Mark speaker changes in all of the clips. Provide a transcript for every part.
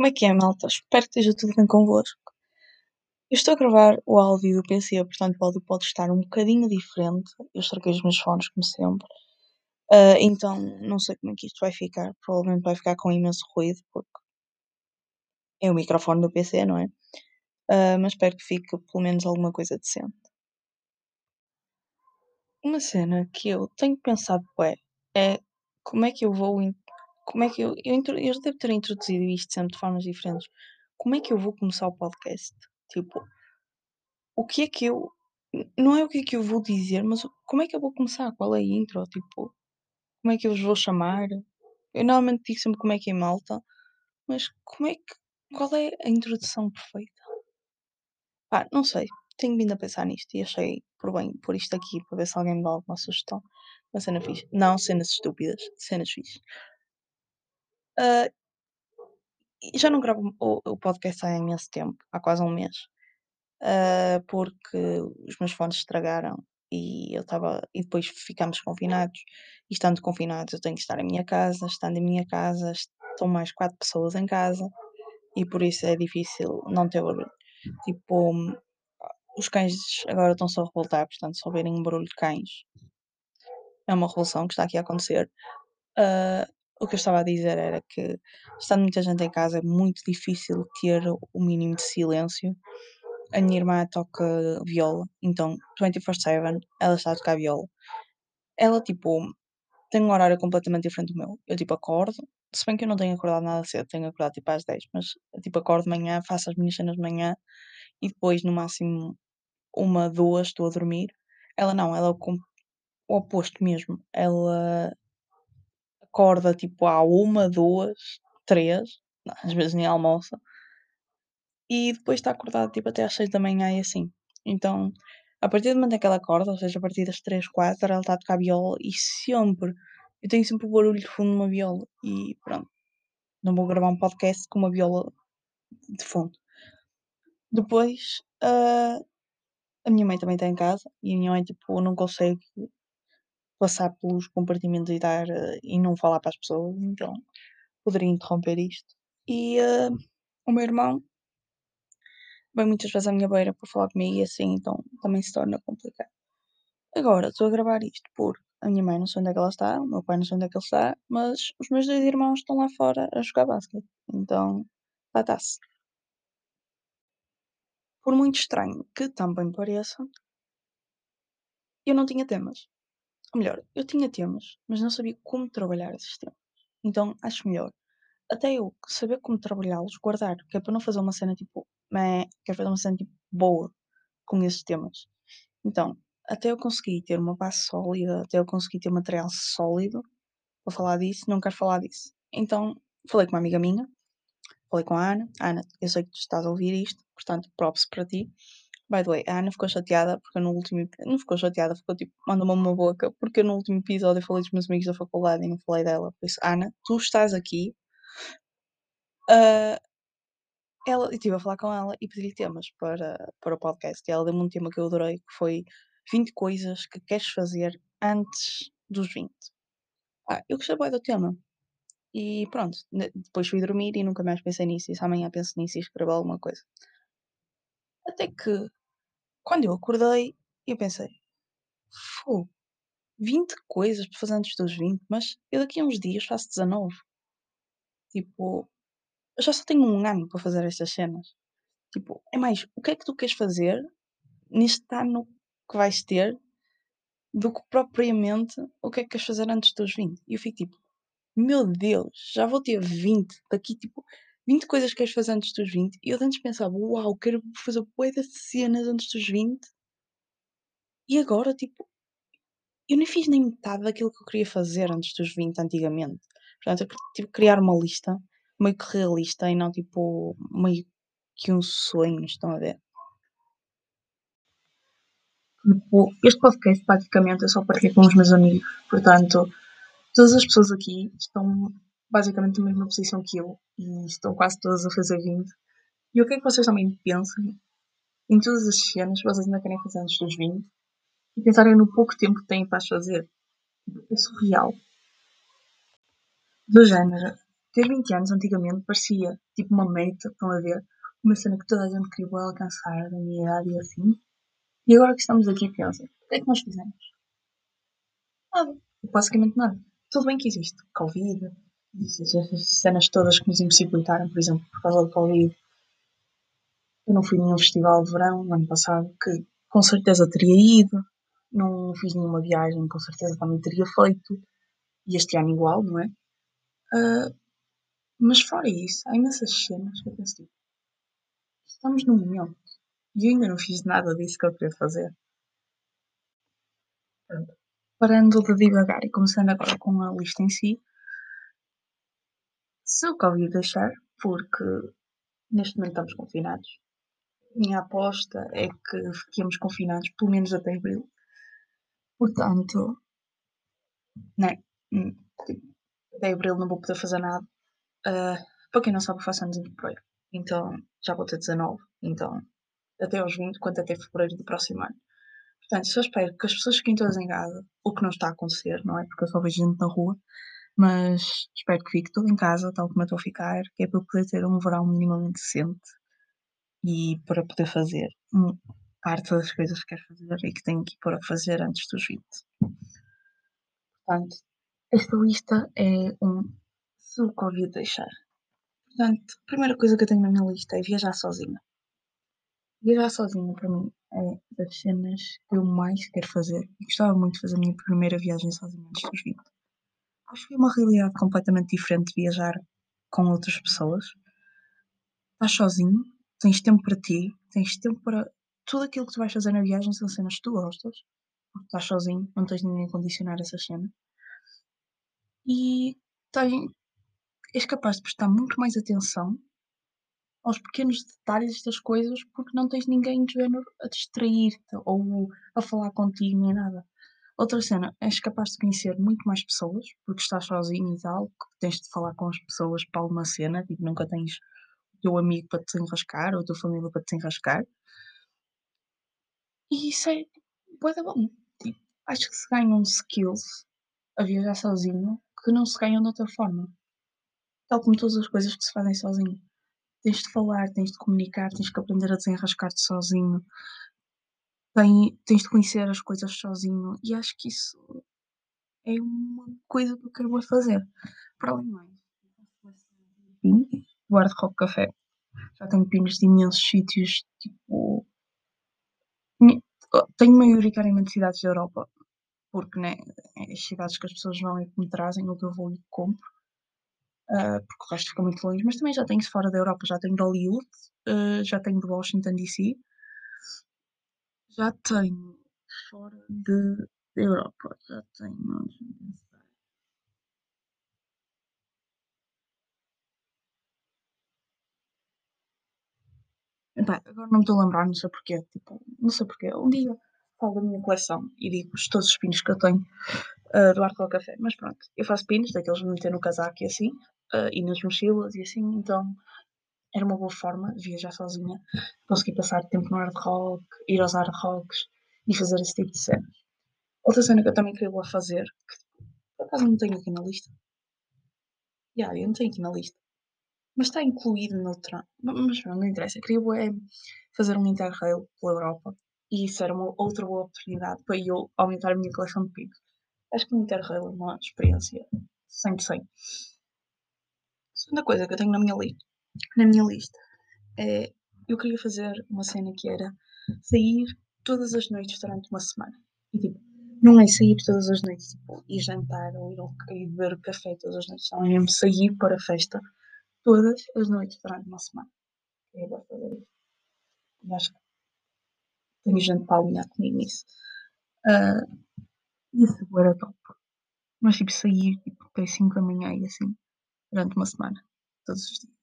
Speaker 1: Como é que é, malta? Espero que esteja tudo bem convosco. Eu estou a gravar o áudio do PC, portanto o áudio pode estar um bocadinho diferente. Eu estraguei os meus fones, como sempre. Uh, então, não sei como é que isto vai ficar. Provavelmente vai ficar com imenso ruído, porque é o microfone do PC, não é? Uh, mas espero que fique pelo menos alguma coisa decente. Uma cena que eu tenho pensado é, é como é que eu vou como é que eu, eu, eu devo ter introduzido isto sempre de formas diferentes. Como é que eu vou começar o podcast? Tipo, o que é que eu. Não é o que é que eu vou dizer, mas como é que eu vou começar? Qual é a intro? Tipo, como é que eu vos vou chamar? Eu normalmente digo sempre como é que é malta, mas como é que. Qual é a introdução perfeita? Pá, não sei. Tenho vindo a pensar nisto e achei por bem pôr isto aqui para ver se alguém me dá alguma sugestão. Uma cena fixe. Não cenas estúpidas, cenas fixes. Uh, já não gravo o, o, podcast há imenso tempo, há quase um mês, uh, porque os meus fones estragaram e eu estava e depois ficámos confinados. E estando confinados, eu tenho que estar em minha casa. Estando em minha casa, estão mais quatro pessoas em casa e por isso é difícil não ter barulho. Tipo, os cães agora estão só a revoltar, portanto, se ouvirem um barulho de cães, é uma revolução que está aqui a acontecer. Uh, o que eu estava a dizer era que, estando muita gente em casa, é muito difícil ter o mínimo de silêncio. A minha irmã toca viola, então 24-7 ela está a tocar viola. Ela, tipo, tem um horário completamente diferente do meu. Eu, tipo, acordo, se bem que eu não tenho acordado nada cedo, tenho acordado tipo às 10, mas, tipo, acordo de manhã, faço as minhas cenas de manhã e depois, no máximo, uma, duas, estou a dormir. Ela não, ela é o, o oposto mesmo. Ela acorda tipo à uma, duas, três, às vezes nem almoça, e depois está acordada tipo até às seis da manhã e assim. Então, a partir do momento em que ela acorda, ou seja, a partir das três, quatro, ela está a tocar viola e sempre, eu tenho sempre o barulho de fundo numa viola e pronto. Não vou gravar um podcast com uma viola de fundo. Depois, uh, a minha mãe também está em casa e a minha mãe tipo não consegue passar pelos compartimentos e dar uh, e não falar para as pessoas, então poderia interromper isto. E uh, o meu irmão vem muitas vezes à minha beira para falar comigo e assim, então também se torna complicado. Agora, estou a gravar isto porque a minha mãe não sei onde é que ela está, o meu pai não sei onde é que ele está, mas os meus dois irmãos estão lá fora a jogar basquete. Então, lá está-se. Por muito estranho que também pareça, eu não tinha temas. Ou melhor, eu tinha temas, mas não sabia como trabalhar esses temas. Então acho melhor até eu saber como trabalhá-los, guardar, que é para não fazer uma cena tipo, meh, quero fazer uma cena tipo boa com esses temas. Então, até eu conseguir ter uma base sólida, até eu conseguir ter material sólido para falar disso, não quero falar disso. Então, falei com uma amiga minha, falei com a Ana. Ana, eu sei que tu estás a ouvir isto, portanto, props para ti. By the way, a Ana ficou chateada porque no último não ficou chateada, ficou tipo, mandou-me uma boca porque no último episódio eu falei dos meus amigos da faculdade e não falei dela. Por isso, Ana, tu estás aqui. Uh, ela, eu estive a falar com ela e pedi-lhe temas para, para o podcast. E ela deu-me um tema que eu adorei, que foi 20 coisas que queres fazer antes dos 20. Ah, eu gostei bem do tema. E pronto, depois fui dormir e nunca mais pensei nisso. E se amanhã penso nisso e escrevo alguma coisa. Até que quando eu acordei, eu pensei, fogo, 20 coisas para fazer antes dos 20, mas eu daqui a uns dias faço 19. Tipo, eu já só tenho um ano para fazer estas cenas. Tipo, é mais, o que é que tu queres fazer neste ano que vais ter do que propriamente o que é que queres fazer antes dos 20? E eu fico tipo, meu Deus, já vou ter 20 daqui, tipo, 20 coisas que queres fazer antes dos 20. E eu antes pensava, uau, quero fazer bué de cenas antes dos 20. E agora, tipo, eu nem fiz nem metade daquilo que eu queria fazer antes dos 20 antigamente. Portanto, eu tive que criar uma lista meio que realista e não tipo meio que um sonho, estão a ver? Tipo, este podcast praticamente é só partilhar com os meus amigos, portanto, todas as pessoas aqui estão basicamente na mesma posição que eu e estão quase todas a fazer 20. E o que é que vocês também pensam em todas as cenas vocês ainda querem fazer antes dos 20 e pensarem no pouco tempo que têm para as fazer? É surreal. Do género, ter 20 anos antigamente parecia tipo uma meta, estão a ver? Uma cena que toda a gente queria alcançar da minha idade e assim. E agora que estamos aqui, pensem, o que é que nós fizemos? Nada. Basicamente nada. Tudo bem que existe Covid, essas cenas todas que nos impossibilitaram, por exemplo, por causa do Covid. Eu não fui nenhum festival de verão no ano passado, que com certeza teria ido. Não fiz nenhuma viagem, com certeza também teria feito. E este ano igual, não é? Uh, mas fora isso, há imensas cenas que eu penso tipo, estamos no momento. E eu ainda não fiz nada disso que eu queria fazer. Pronto. Parando de divagar e começando agora com a lista em si. Se o Covid deixar, porque neste momento estamos confinados, minha aposta é que fiquemos confinados pelo menos até abril. Portanto, né, hum, até abril não vou poder fazer nada. Uh, para quem não sabe, eu faço anos em fevereiro. Então, já vou ter 19. Então, até aos 20, quanto até fevereiro do próximo ano. Portanto, só espero que as pessoas fiquem todas em casa, o que não está a acontecer, não é? Porque eu só vejo gente na rua, mas espero que fique tudo em casa, tal como eu estou a ficar, que é para eu poder ter um verão minimamente decente e para poder fazer parte das coisas que quero fazer e que tenho que pôr a fazer antes dos 20. Portanto, esta lista é um se o Covid deixar. Portanto, a primeira coisa que eu tenho na minha lista é viajar sozinha. Viajar sozinha para mim é das cenas que eu mais quero fazer e gostava muito de fazer a minha primeira viagem sozinha antes dos 20. Acho que é uma realidade completamente diferente viajar com outras pessoas. Estás sozinho, tens tempo para ti, tens tempo para tudo aquilo que tu vais fazer na viagem são cenas que tu gostas, porque estás sozinho, não tens ninguém a condicionar essas cenas. E tens, és capaz de prestar muito mais atenção aos pequenos detalhes das coisas porque não tens ninguém de género a distrair-te ou a falar contigo nem nada. Outra cena, és capaz de conhecer muito mais pessoas porque estás sozinho e tal, tens de falar com as pessoas para alguma cena, tipo, nunca tens o teu amigo para te enrascar ou a tua família para te enrascar. E isso é pode bom. Tipo, acho que se ganham skills a viajar sozinho que não se ganham de outra forma. Tal como todas as coisas que se fazem sozinho tens de falar, tens de comunicar, tens que aprender a desenrascar-te sozinho, tem, tens de conhecer as coisas sozinho e acho que isso é uma coisa que eu quero fazer. Para além mais, o Hard Rock Café já tenho pinos de imensos sítios, tipo. Tenho maioritariamente cidades da Europa, porque né, é as cidades que as pessoas vão e que me trazem, ou que eu vou e compro uh, porque o resto fica muito longe, mas também já tenho fora da Europa, já tenho de Hollywood, uh, já tenho de Washington DC, já tenho fora de, Europa, já tenho. Epá, agora não me estou a lembrar, não sei porquê. Tipo, não sei porquê. Um dia falo da minha coleção e digo todos os pinos que eu tenho uh, do Arco ao Café. Mas pronto, eu faço pinos, daqueles de meter no casaco e assim uh, e nas mochilas e assim, então era uma boa forma de viajar sozinha, conseguir passar tempo no hard rock, ir aos hard rocks e fazer esse tipo de cenas. Outra cena que eu também queria fazer, que por acaso não tenho aqui na lista. Yeah, eu não tenho aqui na lista. Mas está incluído noutra. Mas não, interessa. Eu queria é, fazer um interrail pela Europa. E isso era uma outra boa oportunidade para eu aumentar a minha coleção de picos. Acho que o interrail é uma experiência 100 de 100. Segunda coisa que eu tenho na minha, li na minha lista é eu queria fazer uma cena que era sair todas as noites durante uma semana. E tipo, não é sair todas as noites tipo, e jantar ou ir ao, beber café todas as noites, não é mesmo sair para a festa todas as noites durante uma semana. Eu de fazer isso. E acho que tenho gente para alinhar comigo nisso. Uh, isso era top. Mas tipo, sair tipo, até 5 da manhã e assim durante uma semana, todos os dias.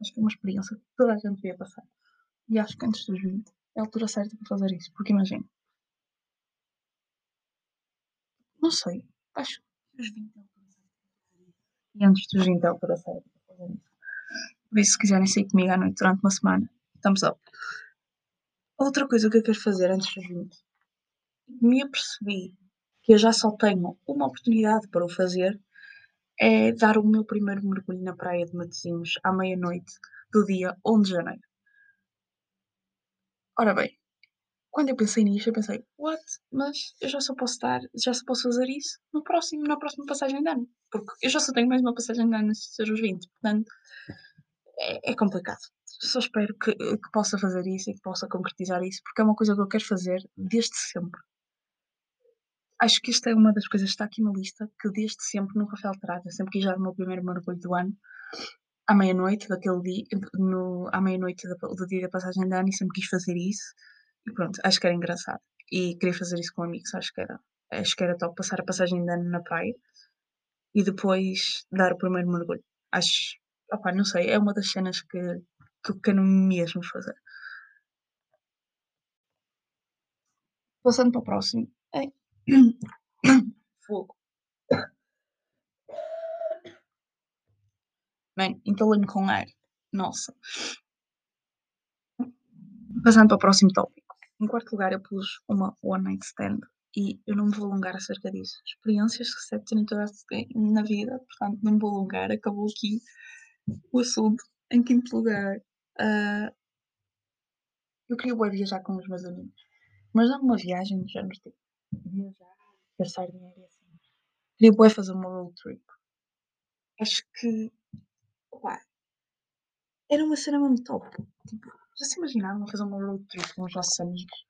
Speaker 1: Acho que é uma experiência que toda a gente devia passar. E acho que antes dos 20 é a altura certa para fazer isso, porque imagina. Não sei, acho que os 20 é a altura certa. E antes dos 20 é a altura certa para fazer isso. Por isso, se quiserem sair comigo à noite durante uma semana, estamos up. Outra coisa que eu quero fazer antes dos 20, me apercebi que eu já só tenho uma oportunidade para o fazer é dar o meu primeiro mergulho na praia de Matosinhos à meia-noite do dia 1 de janeiro. Ora bem, quando eu pensei nisto, eu pensei, what? Mas eu já só posso dar, já só posso fazer isso no próximo, na próxima passagem de ano. Porque eu já só tenho mais uma passagem de ano nestes ser os 20, portanto é, é complicado. Só espero que, que, possa fazer isso e que possa concretizar isso, porque é uma coisa que eu quero fazer desde sempre. Acho que esta é uma das coisas que está aqui na lista, que desde sempre nunca foi alterada. Sempre quis dar o meu primeiro mergulho do ano, à meia-noite daquele dia, no, à meia-noite do, do dia da passagem de ano, e sempre quis fazer isso. E pronto, acho que era engraçado. E queria fazer isso com amigos, acho que era, acho que era top passar a passagem de ano na praia e depois dar o primeiro mergulho. Acho, opa, não sei, é uma das cenas que, que eu quero mesmo fazer. Passando para o próximo. Fogo. Bem, entalei-me com ar. Nossa. Passando para o próximo tópico. Em quarto lugar, eu pus uma One Night Stand e eu não me vou alongar acerca disso. Experiências que se terem todas na vida, portanto, não me vou alongar. Acabou aqui o assunto. Em quinto lugar, uh, eu queria viajar com os meus amigos, mas não uma viagem de género tipo viajar, gastar dinheiro e assim. Queria bem fazer uma road trip. Acho que, opa, era uma cena muito top. Tipo, já se imaginaram fazer uma road trip com os nossos amigos?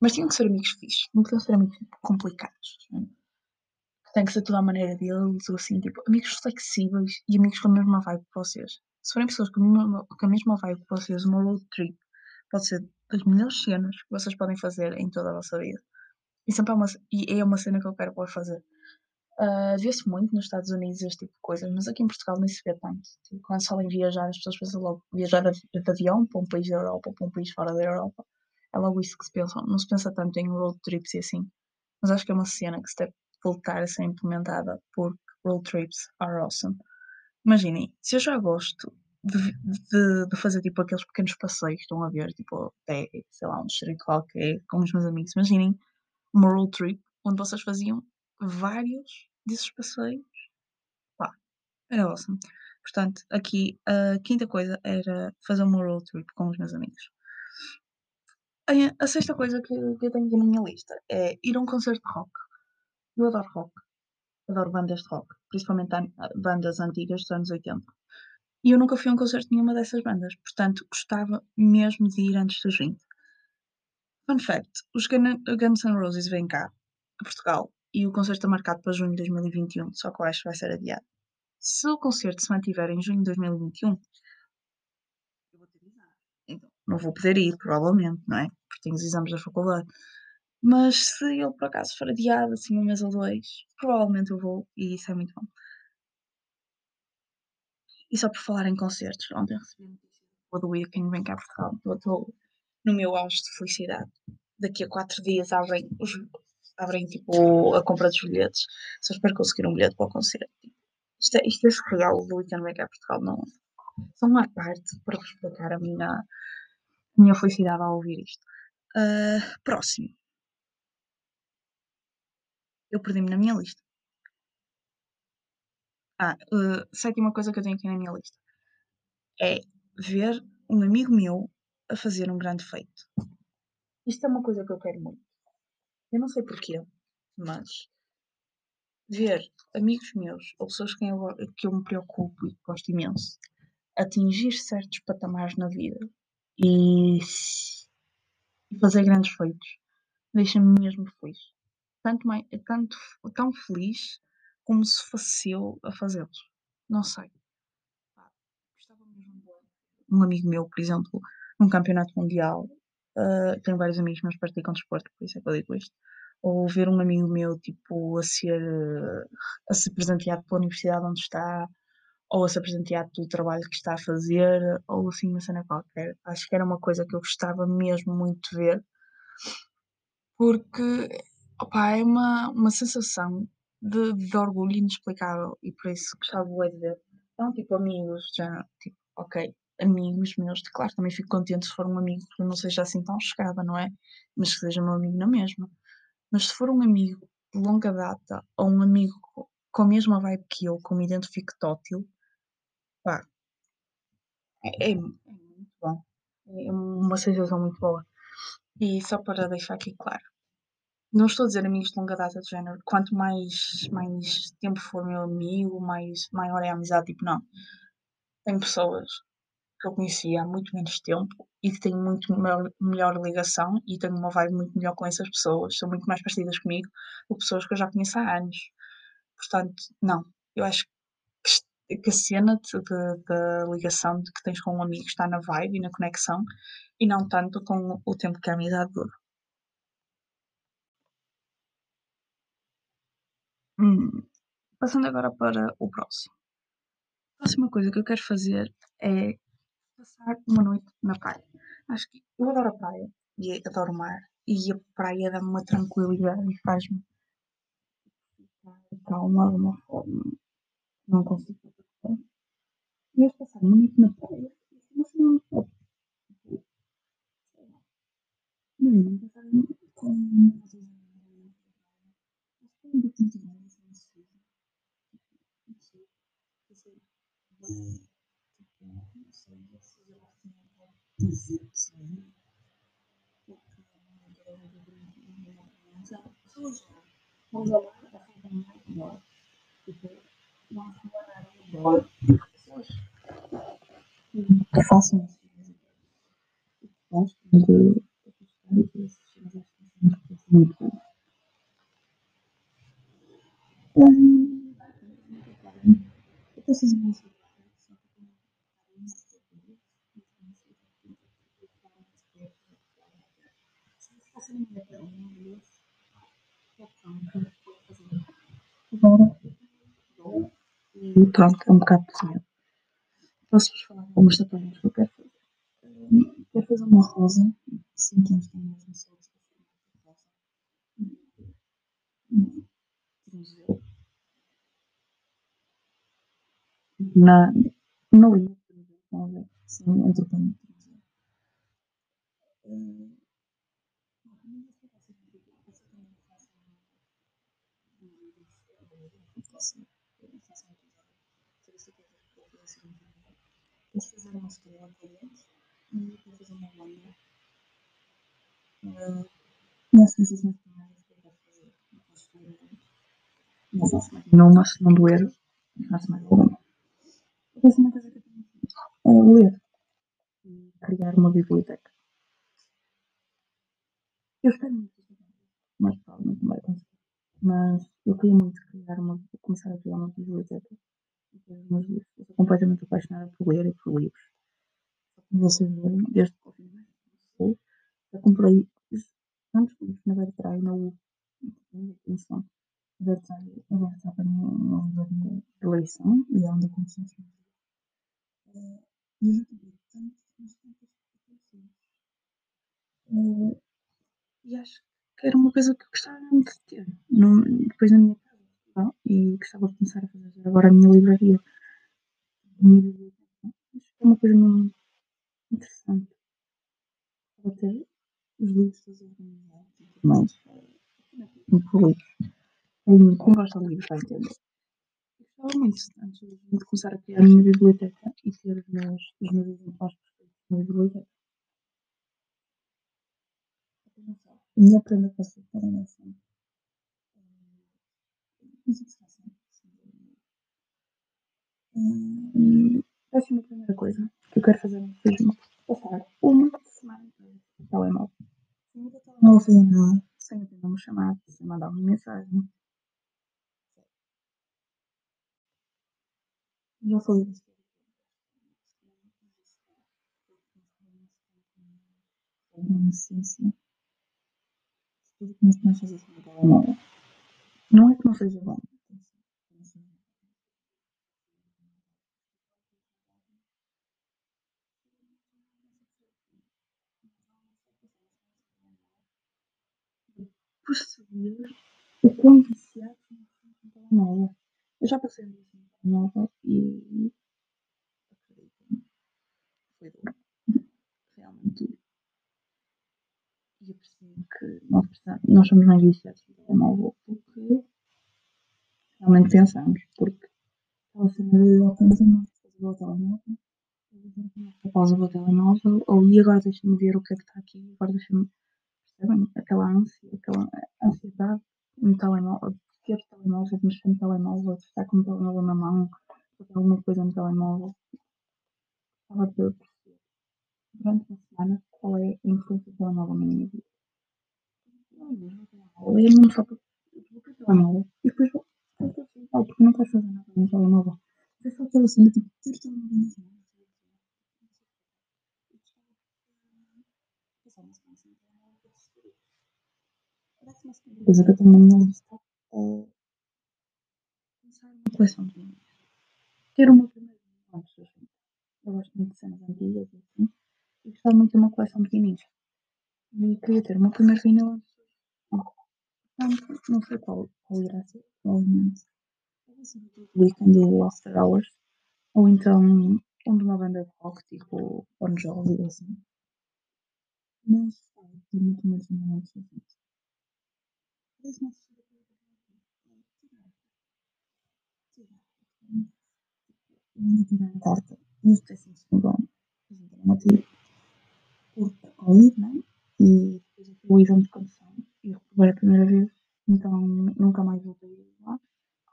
Speaker 1: Mas tinham que ser amigos fixos, não podiam ser amigos complicados. Né? Tem que ser tudo à maneira deles, ou assim, tipo, amigos flexíveis e amigos com a mesma vibe que vocês. Se forem pessoas com a mesma, com a mesma vibe que vocês, uma road trip pode ser das melhores cenas que vocês podem fazer em toda a vossa vida. E sempre é uma, e é uma cena que eu quero poder fazer. Uh, Vê-se muito nos Estados Unidos este tipo de coisas, mas aqui em Portugal nem se vê tanto. Tipo, quando se fala em viajar, as pessoas pensam logo viajar de, de avião para um país da Europa ou para um país fora da Europa. É logo isso que se pensa. Não se pensa tanto em road trips e assim. Mas acho que é uma cena que se deve voltar a ser implementada porque road trips are awesome. Imaginem, se eu já gosto de, de, de, fazer tipo aqueles pequenos passeios, estão a ver, tipo, até, sei lá, um distrito qualquer, com os meus amigos, imaginem road trip onde vocês faziam vários desses passeios. Pá, era awesome. Portanto, aqui a quinta coisa era fazer uma road trip com os meus amigos. A, sexta coisa que, eu tenho aqui na minha lista é ir a um concerto de rock. Eu adoro rock. Adoro bandas de rock, principalmente bandas antigas dos anos 80. E eu nunca fui a um concerto de nenhuma dessas bandas, portanto gostava mesmo de ir antes dos 20. Fun fact: os Guns N' Roses vêm cá, a Portugal, e o concerto está marcado para junho de 2021, só que eu acho que vai ser adiado. Se o concerto se mantiver em junho de 2021, eu vou ter. Então, não vou poder ir, provavelmente, não é? Porque tenho os exames da faculdade. Mas se ele por acaso for adiado, assim, um mês ou dois, provavelmente eu vou, e isso é muito bom. E só por falar em concertos, ontem recebi notícia do Weekend vem cá a Portugal. Estou no meu auge de felicidade. Daqui a quatro dias abrem os, abrem tipo a compra dos bilhetes. Só espero conseguir um bilhete para o concerto. Isto é, isto é surreal do Weekend Make Portugal, não Só uma parte para vos explicar a minha, a minha felicidade ao ouvir isto. Uh, próximo. Eu perdi-me na minha lista. Ah, uh, sétima coisa que eu tenho aqui na minha lista é ver um amigo meu a fazer um grande feito. Isto é uma coisa que eu quero muito. Eu não sei porquê, mas ver amigos meus ou pessoas que eu, que eu me preocupo e gosto imenso atingir certos patamares na vida e, e fazer grandes feitos deixa-me mesmo feliz. Tanto, mais, tanto tão feliz como se fosse eu a fazê-los. Não sei. Um amigo meu, por exemplo, num campeonato mundial, uh, tenho vários amigos meus que praticam desporto, por isso é que eu digo isto, ou ver um amigo meu, tipo, a ser, a ser presenteado pela universidade onde está, ou a ser presenteado pelo trabalho que está a fazer, ou assim uma cena qualquer. Acho que era uma coisa que eu gostava mesmo muito de ver, porque, opa, é uma, uma sensação de, de orgulho inexplicável, e por isso gostava de ver. Então, tipo, amigos, já, tipo, ok, amigos meus, claro, também fico contente se for um amigo que não seja assim tão chegada, não é? Mas que seja meu amigo na mesma. Mas se for um amigo de longa data ou um amigo com a mesma vibe que eu, como identifico tótil, pá, é, é, é muito bom. É uma sensação muito boa. E só para deixar aqui claro, não estou a dizer amigos de longa data de género, quanto mais, mais tempo for meu amigo, mais maior é a amizade, tipo, não. Tem pessoas que eu conheci há muito menos tempo e que tenho muito melhor, melhor ligação e tenho uma vibe muito melhor com essas pessoas, são muito mais parecidas comigo do que pessoas que eu já conheço há anos. Portanto, não, eu acho que, que a cena da ligação de que tens com um amigo está na vibe e na conexão e não tanto com o tempo que a amizade dura. Hum, passando agora para o próximo. A próxima coisa que eu quero fazer é passar uma noite na praia. Acho que eu adoro a praia e adoro o mar. E a praia dá-me uma tranquilidade e faz-me calma de uma forma que não consigo fazer. Mas passar uma noite na praia, não sei muito top. Imagina, passar com um biquíni de Vamos lá, que façam isso. Gosto de muito bom. Eu preciso mais pronto, é um bocado pesado. Posso-vos falar algumas tatuagens que eu quero fazer. Quero fazer uma rosa, sim, que tem mesmo de rosa. Na, na linha, vamos ver, sim, entre o pano e estrela caliente e vou fazer uma banda. Uh, as sensações primárias que eu vou fazer. Não posso muito. Não faço mais nenhuma, se não doer, faço mais alguma. A próxima coisa que eu tenho feito é ler e criar uma biblioteca. Eu espero muito que mas provavelmente não vai acontecer. Mas eu queria muito criar uma, começar a criar uma biblioteca e sou completamente apaixonada por ler e por livros. Como vocês verem, desde que eu já comprei tantos livros na Vertrai, na U, atenção. A Vertrai, a Vertrai para mim é uma de eleição e é onde eu comecei a escrever. E eu já comprei tantos, mas tantos. E acho que era uma coisa que eu gostava muito de ter, depois na minha casa. Tá? E gostava de começar a fazer agora a minha livraria. A minha biblioteca. Acho que é uma coisa muito interessante. Para ter os livros todos organizados e tudo mais. Muito feliz. Como gosto de livros, vai entender. Gostava muito, antes de começar a criar a minha biblioteca e ter os meus, os meus exemplares perfeitos na biblioteca. A minha prenda para ser para a nação. Hum, essa é a primeira coisa que eu quero fazer no Facebook. Passar uma semana no telemóvel. Sem o telemóvel fazer nada, sem atender uma chamada, sem mandar uma mensagem. Já falei disso. Uma essência. Tudo que nós podemos fazer com o telemóvel. Não é que não seja bom. Perceber o quão viciado no telemóvel. Eu já passei no telemóvel e acredito foi duro. Realmente. E eu percebi que nós, nós somos mais viciados no telemóvel porque realmente pensamos, porque aquela cena de ok, mas eu não sei fazer o telemóvel, pausa do telemóvel, ou e agora deixa-me ver o que é que está aqui, agora deixa-me. Percebem? Aquela ânsia, aquela ansiedade no telemóvel, de ter telemóvel, de mexer no telemóvel, de estar com o telemóvel na mão, de fazer alguma coisa no telemóvel. Estava a perceber durante uma semana qual é a influência do telemóvel na minha vida. Eu mesmo só para vou para o e depois vou porque não estás fazendo nada no telemóvel. É só aquela cena tipo, ter o telemóvel nas mãos. Coisa que eu na minha lista é começar uma coleção de vinhos. Ter uma primeira vinho. Eu gosto muito de cenas antigas e assim. E gostava muito de uma coleção de vinhos. E queria ter uma primeira vinho Não sei qual, qual irá ser, provavelmente. Weekend ou After Hours. Ou então um de uma banda de rock, tipo Bon Jovi ou assim. Mas, vinho antes dos vinhos. Parece uma ainda tirar a carta nos décimos segundo ano, motivo, porque Covid, né? E depois o exame de condução e reprovei a primeira vez, então nunca mais voltei lá.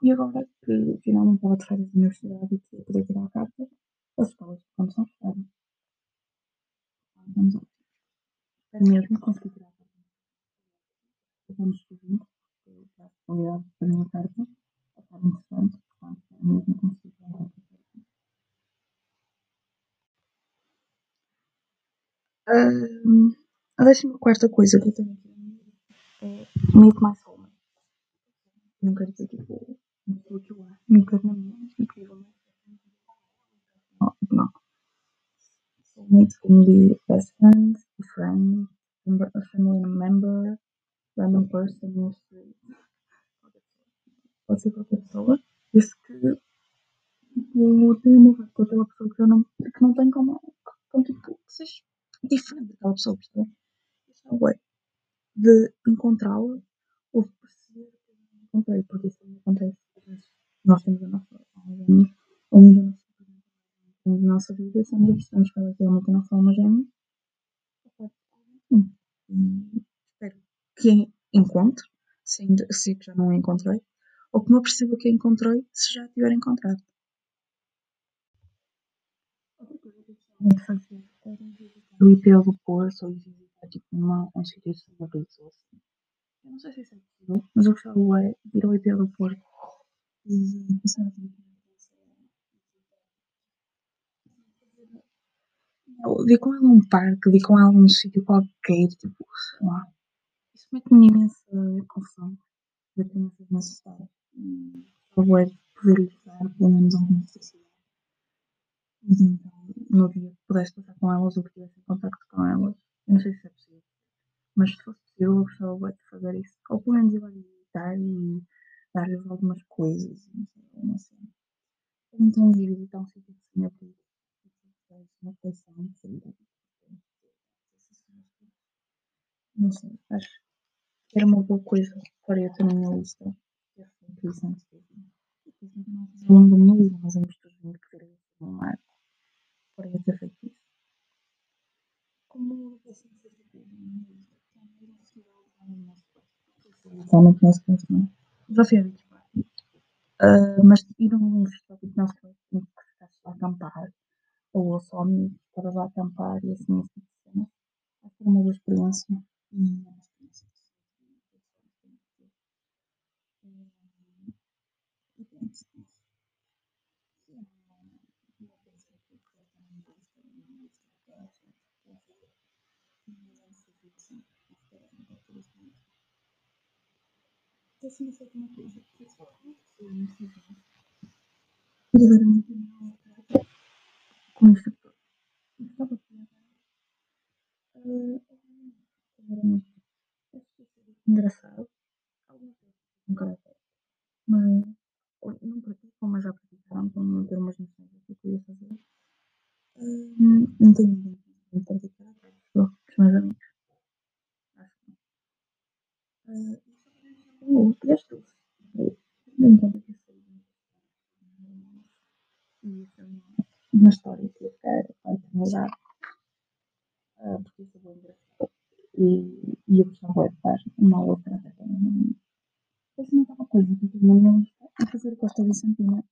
Speaker 1: E agora que finalmente estava de férias da universidade e que poder tirar a carta, as escolas de condução fecharam. Vamos lá. Espero mesmo conseguir tirar a carta. Vamos seguindo, a possibilidade de ter uma carta estar interessante, portanto, é mesmo conseguir tirar a carta. Um, a décima quarta coisa que eu tenho aqui Meet My Soulmate. Não quero dizer tipo, pessoa que eu acho nunca na minha. Não, não. Soulmates can be best a friend, a family member, random person, no sei. Pode ser qualquer pessoa, desde que tipo, tenha uma vibe com aquela pessoa que eu não, que não tem como, com, tipo, que seja diferente daquela pessoa, percebe? Isso é bué. De encontrá-la ou não encontrei, porque isso também acontece. Nós temos a nossa, anos, ao longo da nossa, da nossa vida, sempre percebemos que ela é realmente a nossa alma gêmea. Hum. Espero que a encontre, se, se já não a encontrei, ou que me aperceba que a encontrei, se já a tiver encontrado. Outra coisa que eu fazer era o IPL do Porto ou ir visitar tipo, um sítio de celebridades ou assim. Eu não sei se isso é possível, mas eu gostava de ir ao IPL do Porto e passar a vida Vi com ela num parque, vi com ela num sítio qualquer, tipo, sei lá. Isso mete-me imensa confusão. Mete-me imensa história. Gostava de poder dar pelo menos alguma felicidade. E então, no dia que pudesse passar com elas ou que tivesse em contacto com elas, eu não sei se é possível. Mas se fosse possível, eu gostava de fazer isso. Ou pelo menos ir lá visitar e dar-lhes algumas coisas. Não sei, não sei. Ou então ir visitar um sítio que tinha por uma coleção de Não sei, acho que era uma boa coisa para eu ter na minha lista. Eu fui interessante. Depois não fazer ao longo da minha vida, mas ambos todos vêm que querer um marco para eu ter feito isso. Como eu assim fazer tudo na minha lista, também não se vai no nosso Não conheço que não. A Party. Uh, mas ir a um festival tipo nosso que ficasse a acampar ou só amigos para lá acampar e assim, esse santiña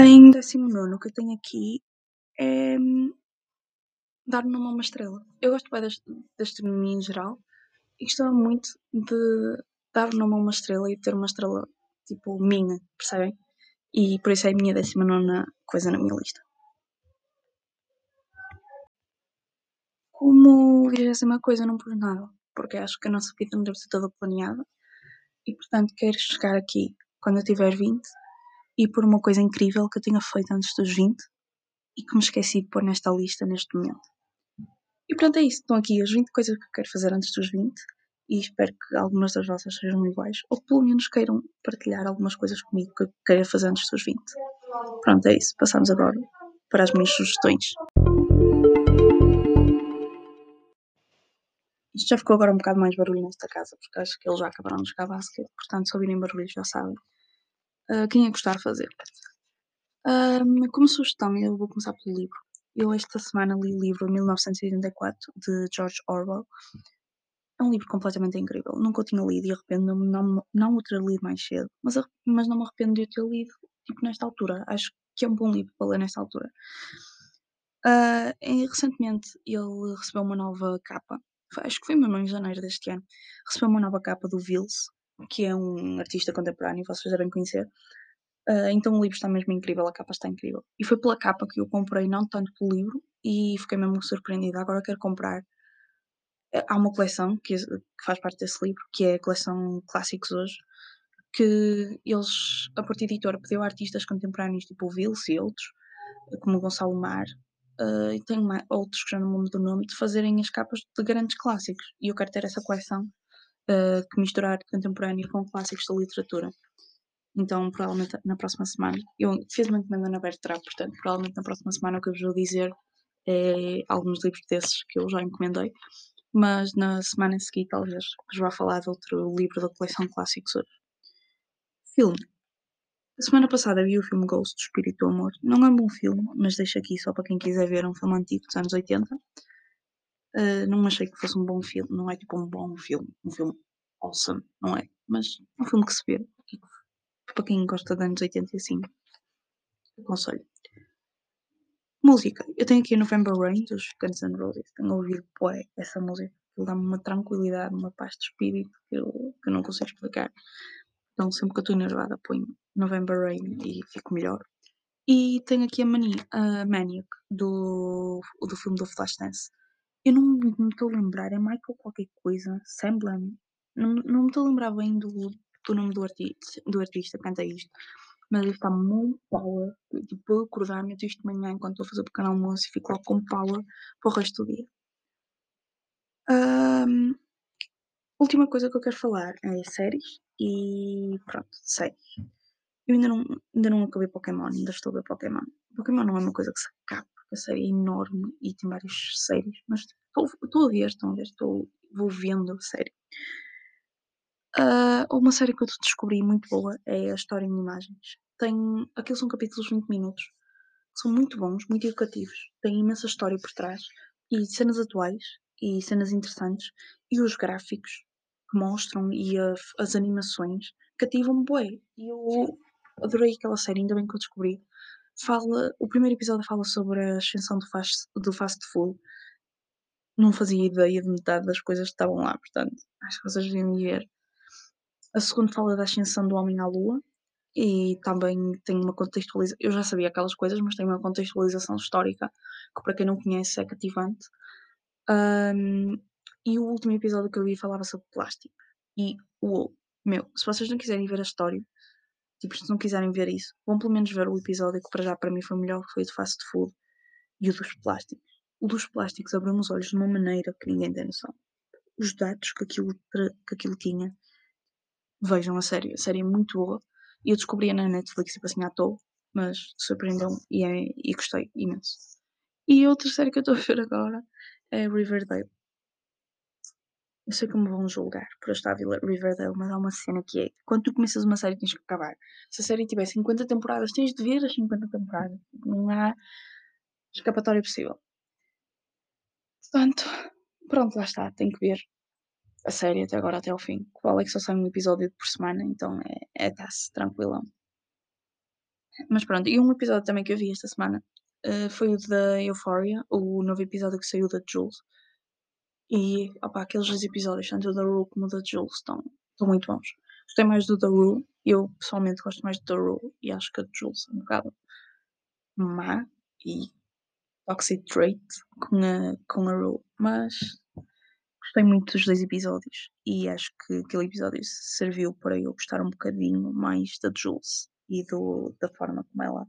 Speaker 1: Em décimo nono, o que eu tenho aqui é dar o nome a uma estrela. Eu gosto bem da astronomia em geral e gostava muito de dar o nome a uma estrela e ter uma estrela tipo minha, percebem? E por isso é a minha décima nona coisa na minha lista. Como vigésima coisa não pus nada, porque acho que a nossa vida não deve ser toda planeada e portanto quero chegar aqui quando eu tiver 20 e por uma coisa incrível que eu tinha feito antes dos 20 e que me esqueci de pôr nesta lista neste momento. E pronto, é isso. Estão aqui as 20 coisas que eu quero fazer antes dos 20 e espero que algumas das vossas sejam iguais ou que pelo menos queiram partilhar algumas coisas comigo que eu queira fazer antes dos 20. Pronto, é isso. Passamos agora para as minhas sugestões. Isto já ficou agora um bocado mais barulho nesta casa, porque acho que eles já acabaram de jogar basquete, portanto, se ouvirem barulho já sabem. Uh, quem é gostar de fazer? Uh, como sugestão, eu vou começar pelo livro. Eu esta semana li o livro 1984 de George Orwell. É um livro completamente incrível. Nunca o tinha lido e arrependo-me não, não o ter lido mais cedo. Mas, mas não me arrependo de o ter lido tipo, nesta altura. Acho que é um bom livro para ler nesta altura. Uh, e, recentemente ele recebeu uma nova capa. Acho que foi mesmo em janeiro deste ano. Recebeu uma nova capa do Vils, que é um artista contemporâneo, vocês devem conhecer. Uh, então o livro está mesmo incrível, a capa está incrível. E foi pela capa que eu comprei, não tanto pelo livro, e fiquei mesmo surpreendida. Agora quero comprar. Uh, há uma coleção que, que, faz parte desse livro, que é a coleção Clássicos Hoje, que eles, a partir editora, pediu artistas contemporâneos tipo o Vils e outros, como Gonçalo Mar, uh, e tem mais, outros que já não me lembro do nome, de fazerem as capas de grandes clássicos. E eu quero ter essa coleção uh, que misturar contemporâneo com clássicos da literatura. Então, provavelmente na próxima semana, eu fiz uma encomenda na Bertrand, portanto, provavelmente na próxima semana o que eu vos vou dizer é alguns livros desses que eu já encomendei, mas na semana seguir talvez vos vá falar de outro livro da coleção Clássicos hoje. Filme. A semana passada vi o filme Ghost, Espírito do Amor. Não é um bom filme, mas deixo aqui só para quem quiser ver, é um filme antigo dos anos 80. Ah, não achei que fosse um bom filme, não é tipo um bom filme, um filme awesome, não é? Mas um filme que se vê para quem gosta de anos 85, aconselho. Música. Eu tenho aqui November Rain dos Guns N' Roses. Tenho ouvido poé, essa música. Dá-me uma tranquilidade, uma paz de espírito que eu, que eu não consigo explicar. Então sempre que eu estou enervada ponho November Rain e fico melhor. E tenho aqui a Mania, a Maniac do, do filme do Flashdance. Eu não, me estou a lembrar, é Michael qualquer coisa, Semblan. Não, não me estou a lembrar bem do, o nome do artista, do artista canta isto. Mas ele está muito power. Tipo, eu acordar-me isto de manhã enquanto estou a fazer o pequeno almoço e fico logo com power para o resto do dia. Um, última coisa que eu quero falar é séries e pronto, séries. Eu ainda não, ainda não acabei Pokémon, ainda estou a ver Pokémon. Pokémon não é uma coisa que se acaba, porque a série é enorme e tem várias séries, mas estou, a ver, estou a ver, estou, vou vendo a série. Uh, uma série que eu descobri muito boa é a História em Imagens. Tem, aqueles são capítulos de 20 minutos, são muito bons, muito educativos, tem imensa história por trás e cenas atuais e cenas interessantes e os gráficos que mostram e a, as animações cativam-me bué. E eu adorei aquela série, ainda bem que eu descobri. Fala, o primeiro episódio fala sobre a ascensão do fast, do fast food. Não fazia ideia de metade das coisas que estavam lá, portanto, acho que vocês deviam ver. A segunda fala da ascensão do homem à lua e também tem uma contextualização. Eu já sabia aquelas coisas, mas tem uma contextualização histórica que, para quem não conhece, é cativante. Um, e o último episódio que eu vi falava sobre plástico. E, uou, meu, se vocês não quiserem ver a história, tipo, se não quiserem ver isso, vão pelo menos ver o episódio que para já para mim foi melhor, que foi o do fast food e o dos plásticos. o dos plásticos abriu-me os olhos de uma maneira que ninguém tem noção. Os dados que aquilo, que aquilo tinha. Vejam a série, a série é muito boa. E eu descobri na Netflix, tipo assim, à toa, mas surpreendeu-me e, é, e gostei imenso. E outra série que eu estou a ver agora é Riverdale. Eu sei que me vão julgar por eu estar a ver Riverdale, mas há uma cena que é: quando tu começas uma série, tens que acabar. Se a série tiver 50 temporadas, tens de ver as 50 temporadas. Não há escapatória possível. Portanto, pronto, lá está. Tenho que ver a série até agora, até ao fim. O Alex só sai um episódio por semana, então é, é tá-se tranquilão. Mas pronto, e um episódio também que eu vi esta semana uh, foi o da Euphoria, o novo episódio que saiu da Jules. E opa, aqueles dois episódios, tanto o da Rue como da Jules, estão, estão muito bons. Gostei mais do da Rue, eu pessoalmente gosto mais do da Rue e acho que a Jules é um bocado má e toxic trait com a, com a Rue, mas gostei muito dos dois episódios e acho que aquele episódio serviu para eu gostar um bocadinho mais da Jules e do, da forma como ela.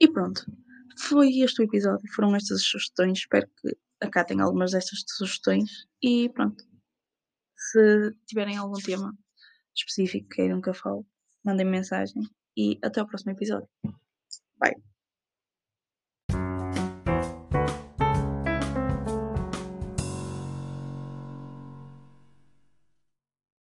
Speaker 1: E pronto, foi este o episódio, foram estas as sugestões, espero que acatem algumas destas sugestões e pronto. Se tiverem algum tema específico que queiram que eu fale, mandem -me mensagem e até o próximo episódio. Bye.